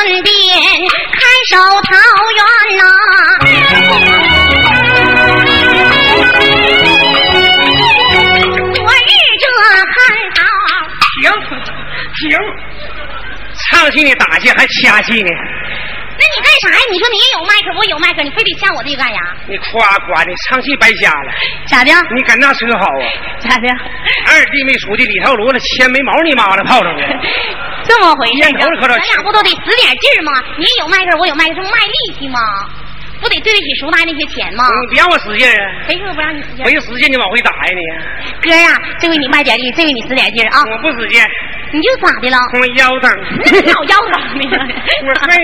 顺便看守桃园呐，昨日这看桃，停停，唱戏呢打戏还掐戏呢？那你干啥呀？你说你也有麦克，我有麦克，你非得掐我这个干啥？你夸夸的，唱戏白瞎了。咋的？你赶那车好啊？咋的？二弟没出去，里头罗那钱没毛你妈了，泡上了。这么回事？咱俩不都得使点劲儿吗？你有麦克，我有麦克，这不卖力气吗？不得对得起熟大那些钱吗？你别让我使劲啊。谁说不让你使劲？我一使劲你往回打呀你。哥呀，这回你卖点力，这回你使点劲儿啊！我不使劲。你就咋的了？我腰疼。老腰疼呢？我太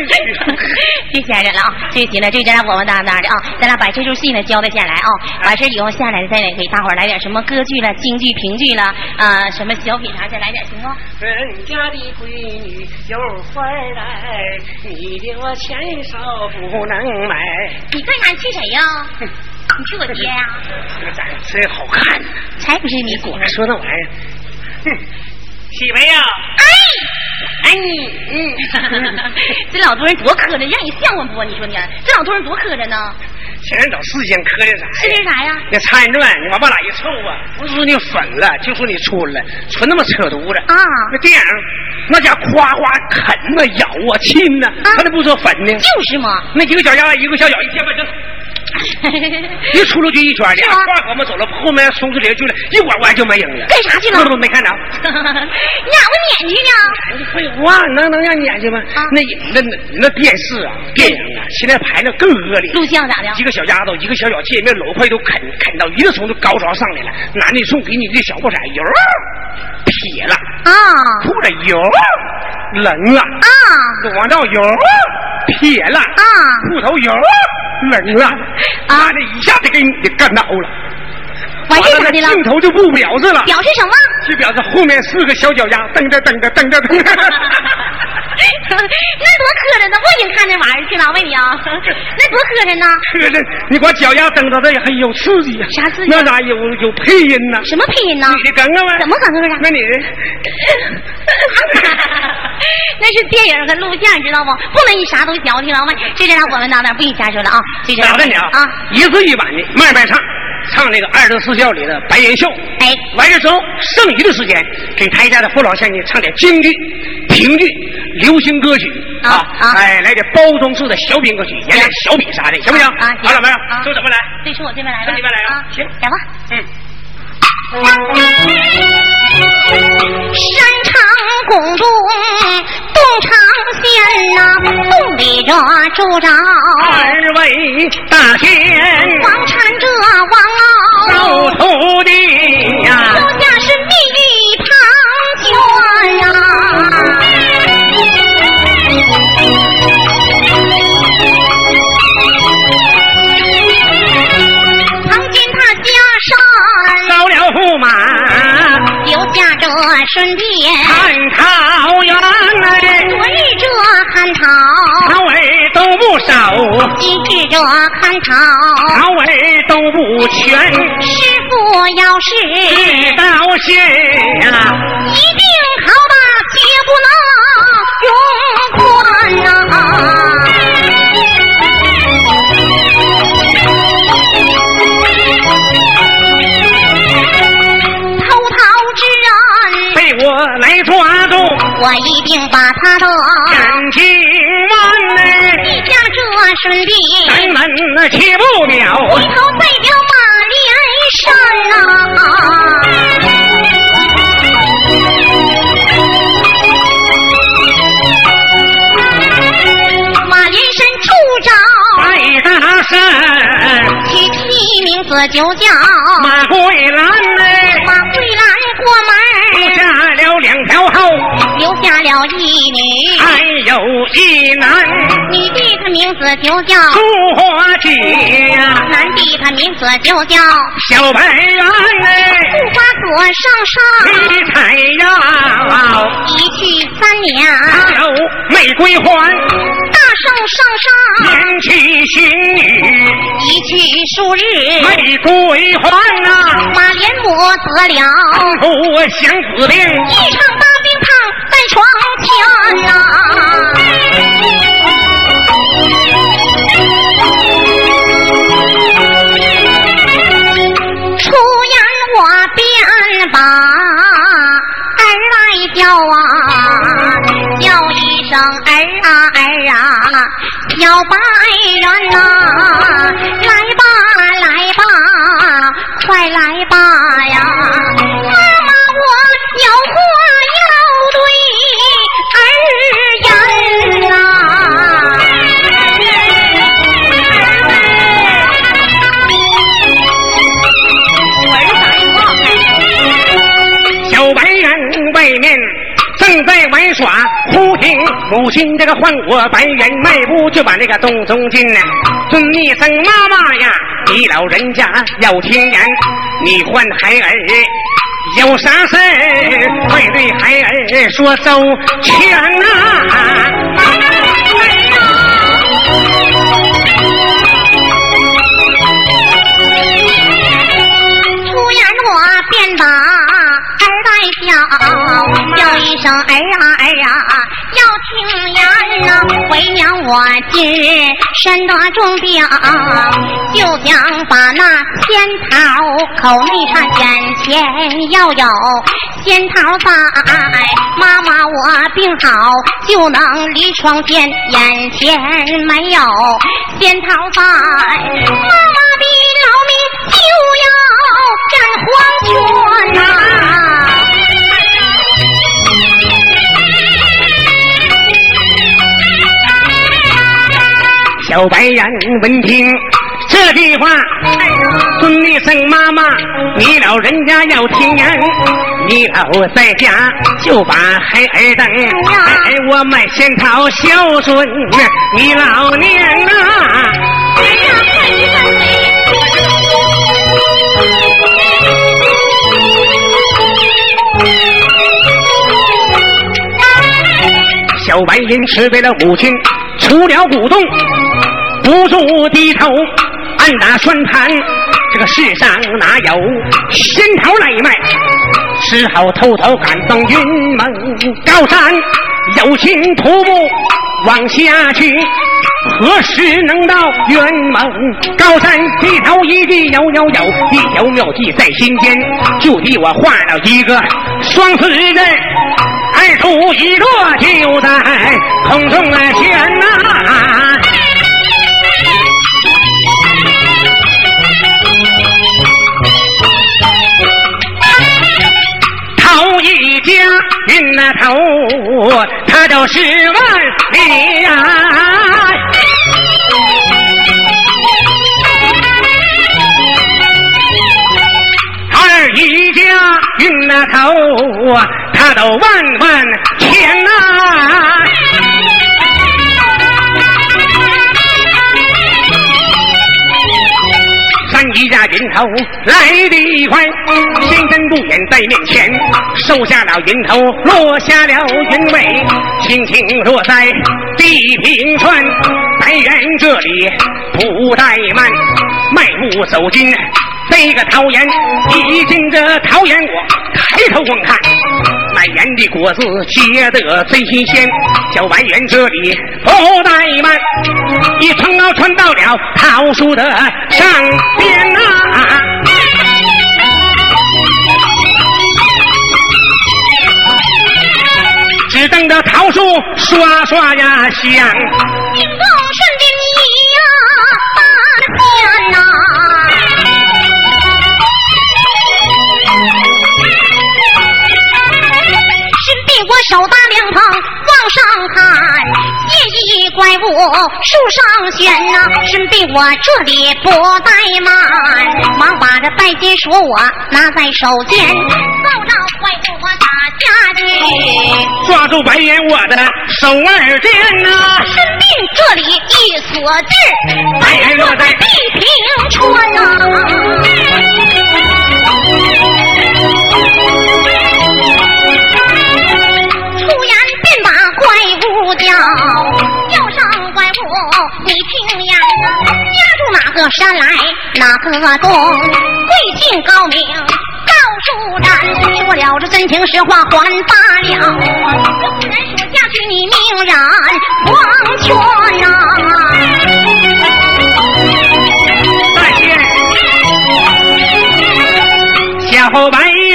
别闲着了啊！这行了，这咱俩稳稳当当的啊！咱俩把这出戏呢交代下来啊！完事以后下来再给大伙儿来点什么歌剧了、京剧、评剧了啊，什么小品啥再来点行不？人家的闺女有花来，你的我钱少不能买。你干啥？你气谁呀？你气我爹呀？这长得真好看呢！才不是你果说那玩意儿，哼。喜梅呀！哎，哎你，嗯，这老多人多磕碜，让你笑话不？你说你，这老多人多磕碜呢。前人找事情磕碜啥？磕碜啥呀？那茶叶段，你往往哪一凑啊？不是说你粉了，就说你纯了，纯那么扯犊子啊！那电影，那家夸夸啃呐、咬啊、亲呐，他那不说粉呢？就是嘛。那几个小丫，一个小脚，一天把这。一出溜就一圈，俩跨河嘛走了，后面松树林就了，一拐弯就没影了。干啥去了？都没看着。你咋不撵去呢？废话，能能让撵去吗？那那那那电视啊，电影啊，现在拍的更恶劣。录像咋的？一个小丫头，一个小小见面，老快都啃啃到一个从这高潮上来了，男的送给你的小破色油撇了啊，裤子油冷了啊，裸照油撇了啊，裤头油。冷了，啊！这一下子给你给干倒了，完事咋的了？镜头就不表示了，表示什么？就表示后面四个小脚丫蹬着蹬着蹬着蹬着。那多磕碜呢！我经看那玩意儿去了，问你啊，那多磕碜呢？磕碜！你光脚丫蹬着这还有刺激呀？啥刺激？那咋有有配音呢？什么配音呢？你的梗啊吗？怎么梗啊？那你的？那是电影和录像，知道不？不能你啥都矫情了吗？这这俩我们当当，不许瞎说了啊！这这咋的你啊？啊，一字一板的慢慢唱。唱那个二十四孝里的白猿秀，哎，完事之后剩余的时间给台下的父老乡亲唱点京剧、评剧、流行歌曲啊，哎，来点包装式的小品歌曲，演点小品啥的，行不行？啊，好了没有？都怎么来？对，从我这边来的，这边来啊，行，来吧，嗯。山长宫中洞长仙呐，洞里这住着二位大仙，王禅这王老收徒弟呀，手下是蜜玉庞圈呀。曾见他下山烧了驸马，顺便看桃园哎，昨日这看桃，桃儿都不少；今日这看桃，桃儿都不全。师傅要是。知道是啊，一定好吧，绝不定把他的感情完嘞，一下这顺利，咱们那切不了。回头再叫马连山呐、马连山处长白大山，取其名字就叫马桂兰嘞，马桂兰过门。留下了一女，还有一男，女的她名字就叫朱花姐，男的他名字就叫小白猿哎，护花果上上李彩瑶，一去三年，有玫瑰花，大圣上上年娶新女，一去数日，玫瑰花啊，马连母得了不相思病，一场小白人呐、来耍，忽听母亲这个唤我白猿，迈步就把那个洞中进呢，尊一声妈妈呀，你老人家要听言，你唤孩儿有啥事儿，快对孩儿说周全呐、叫，叫一声儿啊儿啊，要听言呐、为娘我今日身得重病，就想把那仙桃口内上眼前要有仙桃在，妈妈我病好就能离床前，眼前没有仙桃在，妈妈小白眼闻听这句话，尊一声妈妈，你老人家要听言，你老在家就把孩儿等，孩儿我买仙桃孝顺你老娘啊。小白因吃为了母亲出了古洞，不住低头暗打算盘。这个世上哪有仙桃来卖？只好偷偷赶登云蒙高山，有心徒步往下去。何时能到云蒙高山？低头一地有有有，一条妙计在心间，就替我画了一个双四人。二出一落就在空中来旋呐、头一家运那头，他都是万里呀、二一家运那头，他都万万千呐、云头来得快，先生不远在面前，收下了云头，落下了云尾，轻轻落在地平川。白人这里不怠慢，迈步走进这个桃园，一进这桃园，我抬头观看。满园的果子结得最新鲜，小白园这里不怠慢，一穿高穿到了桃树的上边呐、只等着桃树刷刷呀响，手搭凉棚往上看，见一怪物树上悬呐、身被我这里不怠慢，忙把这拜金说我拿在手间，奏着怪物我打下去。抓住白眼我的手儿剑呐，身病这里一锁劲，白眼落在地平川呐。物叫，上怪物，你听呀，家住哪个山来哪个洞，贵姓高明。赵树展说了这真情实话还罢了，不然说下去你命染黄泉呐、大仙，小白猿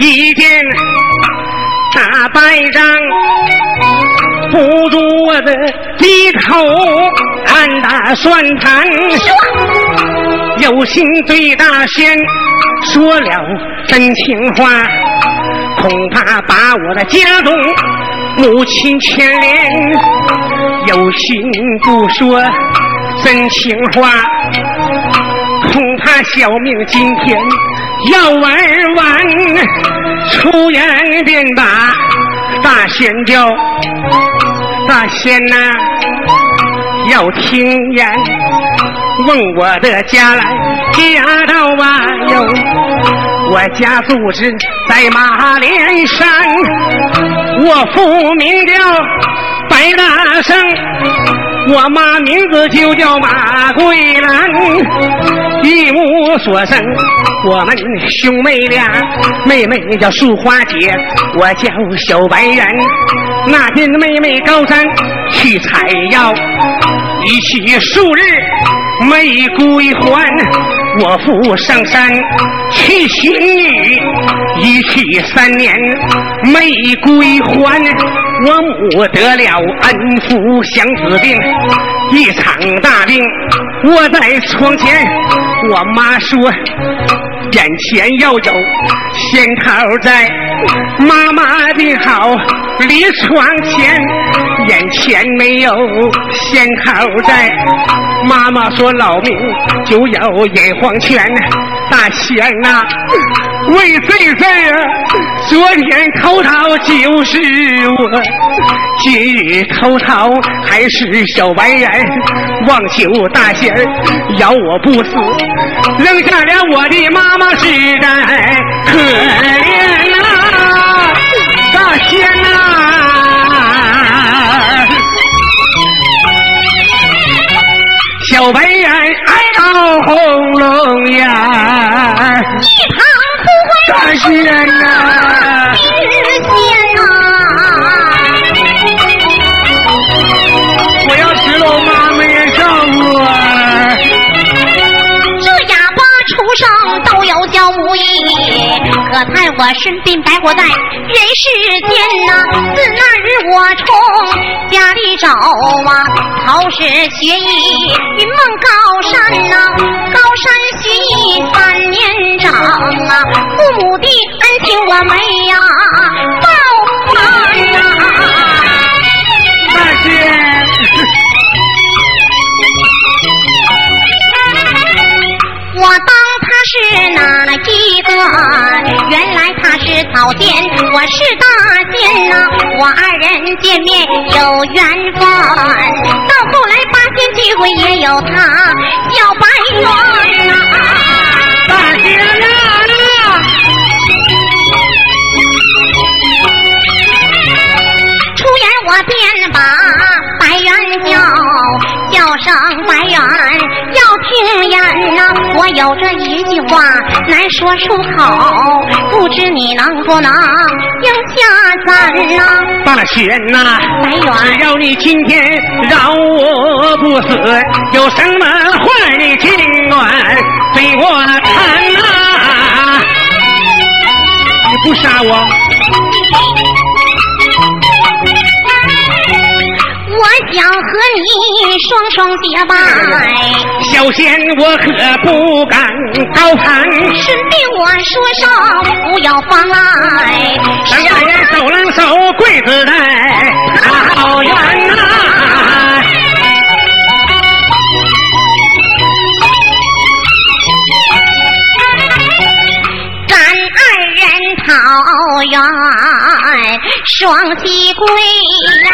一见大败仗，不住我的低头暗打算盘。有心对大仙说了真情话，恐怕把我的家中母亲牵连。有心不说真情话，恐怕小命今天要玩完。出言便把大仙叫，大仙呐、要听言。问我的家来，家道啊哟，我家住址在马连山，我父名叫白大生，我妈名字就叫马桂兰，一无所生，我们兄妹俩，妹妹叫淑花姐，我叫小白人。那天妹妹高山去采药，一去数日没归还。我父上山去寻女，一去三年没归还。我母得了恩福祥子病，一场大病卧在床前。我妈说，眼前要有仙桃在，妈妈的好离床前，眼前没有仙桃在。妈妈说老命就要眼黄泉，大仙呐、为这事儿，昨天偷桃就是我，今日偷桃还是小白人，望求大仙儿饶我不死，扔下了我的妈妈实在可怜呐、大仙呐、小白人爱到红龙眼儿，一旁哭唤大仙呐、日益，可叹我身病白活在人世间呐、自那日我从家里找啊，考试学艺云梦高山呐、高山学艺三年长啊，父母的恩情我没呀报还呐、大仙，我当他是哪一个？原来他是草仙，我是大仙呐、我二人见面有缘分，到后来八仙聚会也有他小白猿呐、大仙啊！出言我便把白猿叫，叫声白猿要听言呐、我有这一句话难说出口，不知你能不能应下咱呐、大仙呐、白猿只要你今天饶我不死，有什么话你尽管对我谈呐、你不杀我，想和你双双结拜，小仙我可不敢高攀。顺便我说声不要妨碍。两个人手拉手跪子在好缘呐、咱二人桃园双喜归呀，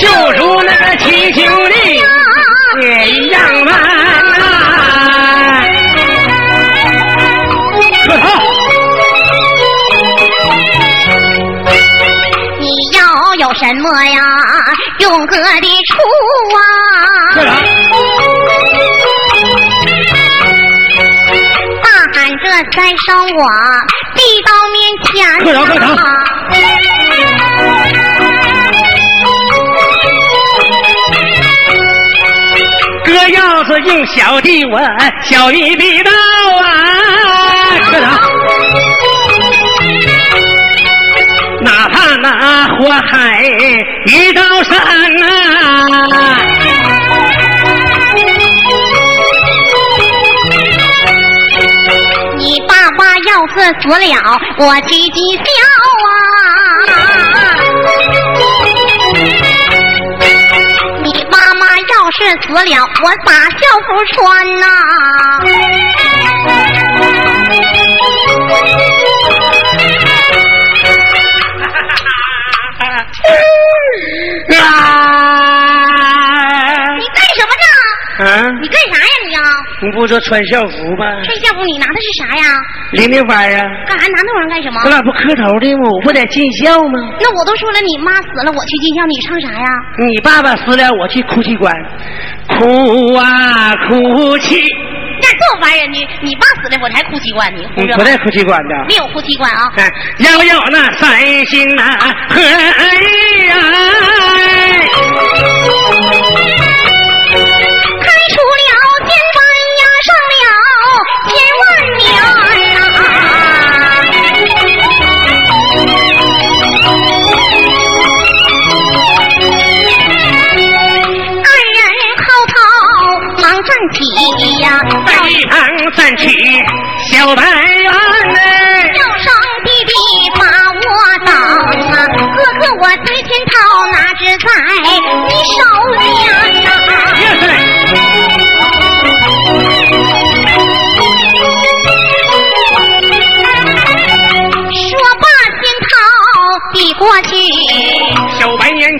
就如那个气球的一样啊你要有什么呀？勇哥的处啊。再上我递到面前啊！哥要是用小弟我小弟逼到啊！哪怕那火海一道山呐，要是死了，我嘻嘻笑啊！你妈妈要是死了，我把校服穿呐！啊，不说穿校服吗？穿校服，你拿的是啥呀？拎的花啊。干啥拿那玩意儿干什么？我俩不磕头的吗？我不得尽孝吗？那我都说了，你妈死了，我去尽孝，你唱啥呀？你爸爸死了，我去哭泣关，哭啊哭泣。那这玩意儿，你你爸死了，我才哭泣关呢。你不带哭泣关的？没有哭泣关啊。要有那三心啊，合意啊。三尺小白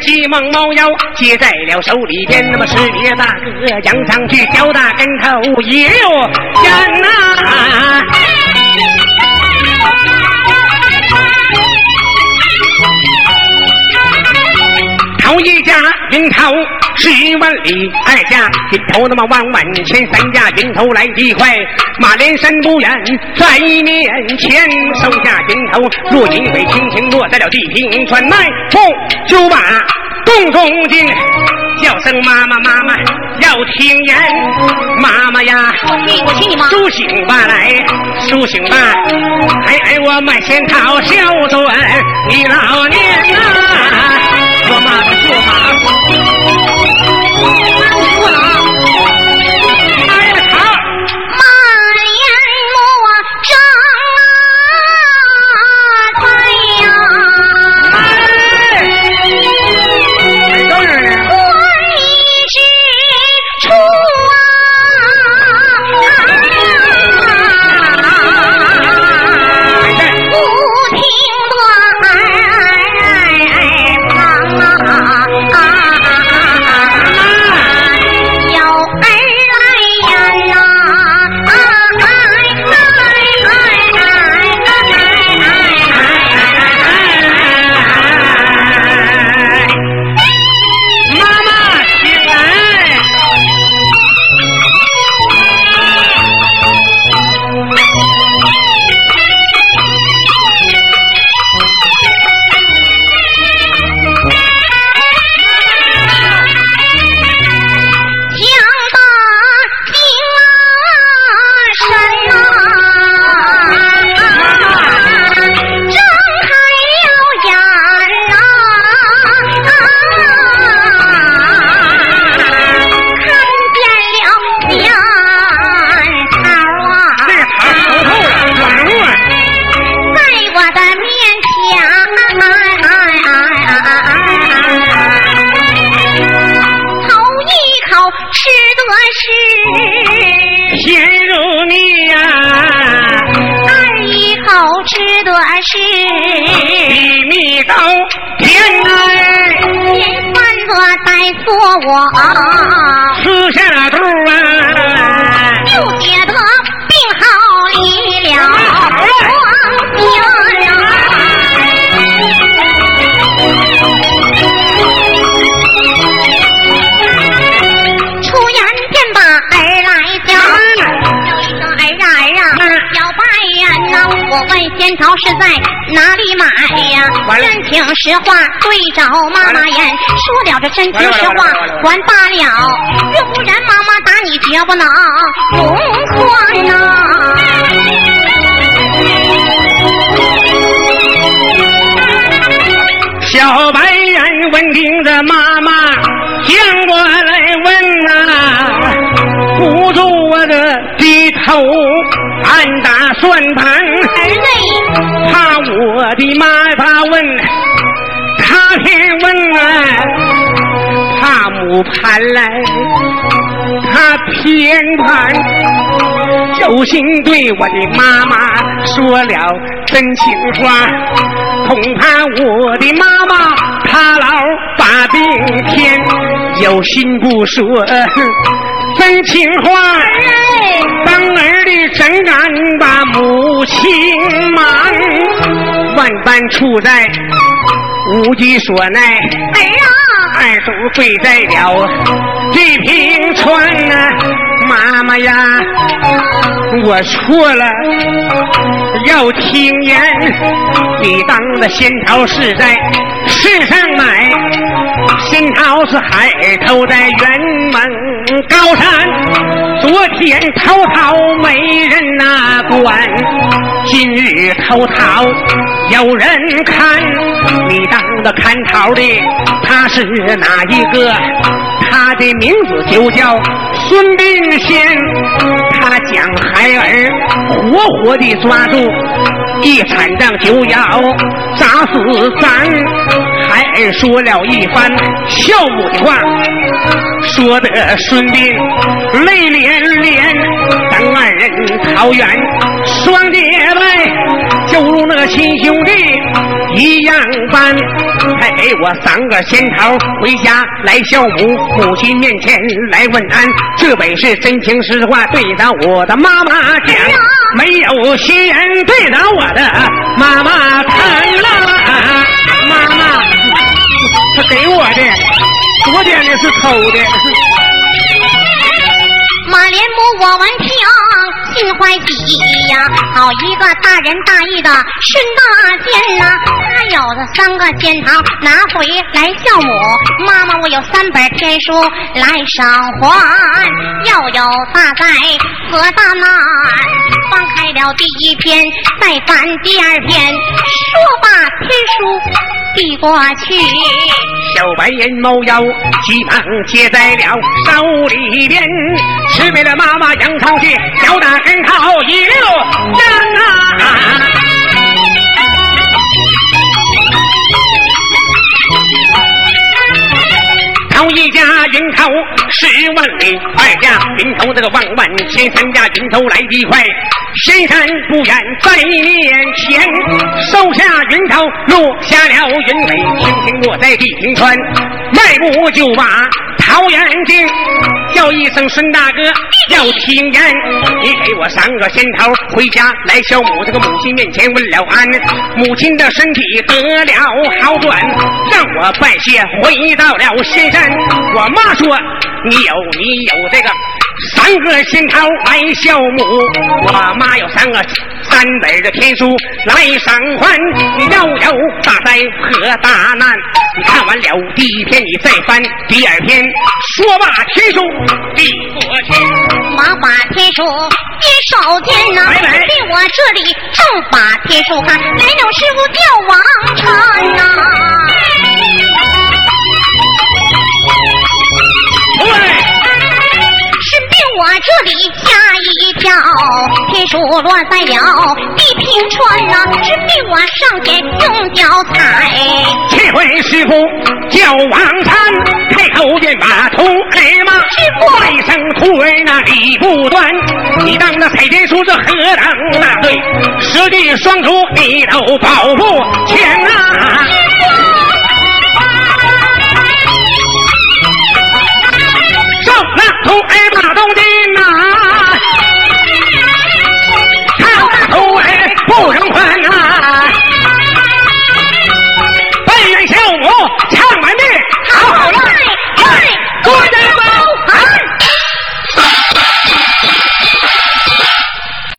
小白猿急忙猫腰接在了手里边，那么师爷大哥扬上去，交大跟头一溜烟呐。头一家云头十万里，二家云头那么万万千，三家云头来的快，马连山不远在面前，收下云头，若银尾轻轻落在了地平川，迈步就把洞中进。叫声妈妈妈妈要听言，妈妈呀，我去我去你妈，苏醒吧来，苏醒吧，哎哎我满仙桃孝顺你老年呐，做妈的你 我多事，贤如你呀、啊，一口吃多事，比蜜都甜哎，饭多带错我。仙桃是在哪里买呀？真情实话对着妈妈言，说了这真情实话还罢了，要不然妈妈打你绝不能容宽呐。小白人闻听着妈妈将过来问呐、不住我的低头暗打算盘。儿嘞，怕我的妈他问，他偏问啊，怕母盘来，他偏盘，有心对我的妈妈说了真情话，恐怕我的妈妈她老把病添，有心不说真情话。当儿的怎敢把母亲瞒？万般处在无计所奈，儿啊，二叔跪在了地平川呐、妈妈呀，我错了，要听言。你当的仙桃是在世上买，仙桃是海头在辕门高山。昨天偷桃没人呐管，今日偷桃有人看。你当的看桃的他是哪一个？他的名字就叫孙膑仙，他将孩儿活活的抓住，一铲杖就要砸死咱。孩儿说了一番孝母的话，说的孙膑泪连连，咱二人桃园双结拜，就如那亲兄弟一样般。还给我三个仙桃回家来孝母，母亲面前来问安，这本是真情实话对着我的妈妈讲，没有虚言对着我的妈妈谈了。妈妈，他给我的，昨天的是偷的。马连波我闻听心欢喜呀，好一个大仁大义的孙大仙呐！他有的三个仙桃拿回来孝母，妈妈我有三本天书来偿还，要有大灾和大难。翻开了第一篇，再翻第二篇，说罢天书递过去。小白人猫腰急忙接在了手里边，吃没了妈妈杨桃去，小打跟头一溜烟啊！头一家云头十万里，二家云头这个万万千，三家云头来得快，仙山不远在面前，收下云头落下了云尾，轻轻落在地平川，迈步就把桃园进，叫一声孙大哥要听言，你给我三个仙桃回家来孝母这个母亲面前问了安，母亲的身体得了好转，让我拜谢回到了仙山。我妈说你有你有这个三个仙桃来孝母，我妈有三个三本的天书来赏还。你要有大灾和大难，你看完了第一篇，你再翻第二篇，说罢天书递过去。马把天书接手间呐，来我这里正把天书看，来了师傅叫王我乱在了地平川呐只被我上天用脚踩这回师傅叫王禅开口便把徒儿骂师傅外徒儿那理不端你当那彩天书这何等那对师弟双足低头保护全啊上那徒儿把东西拿不能宽呐、啊。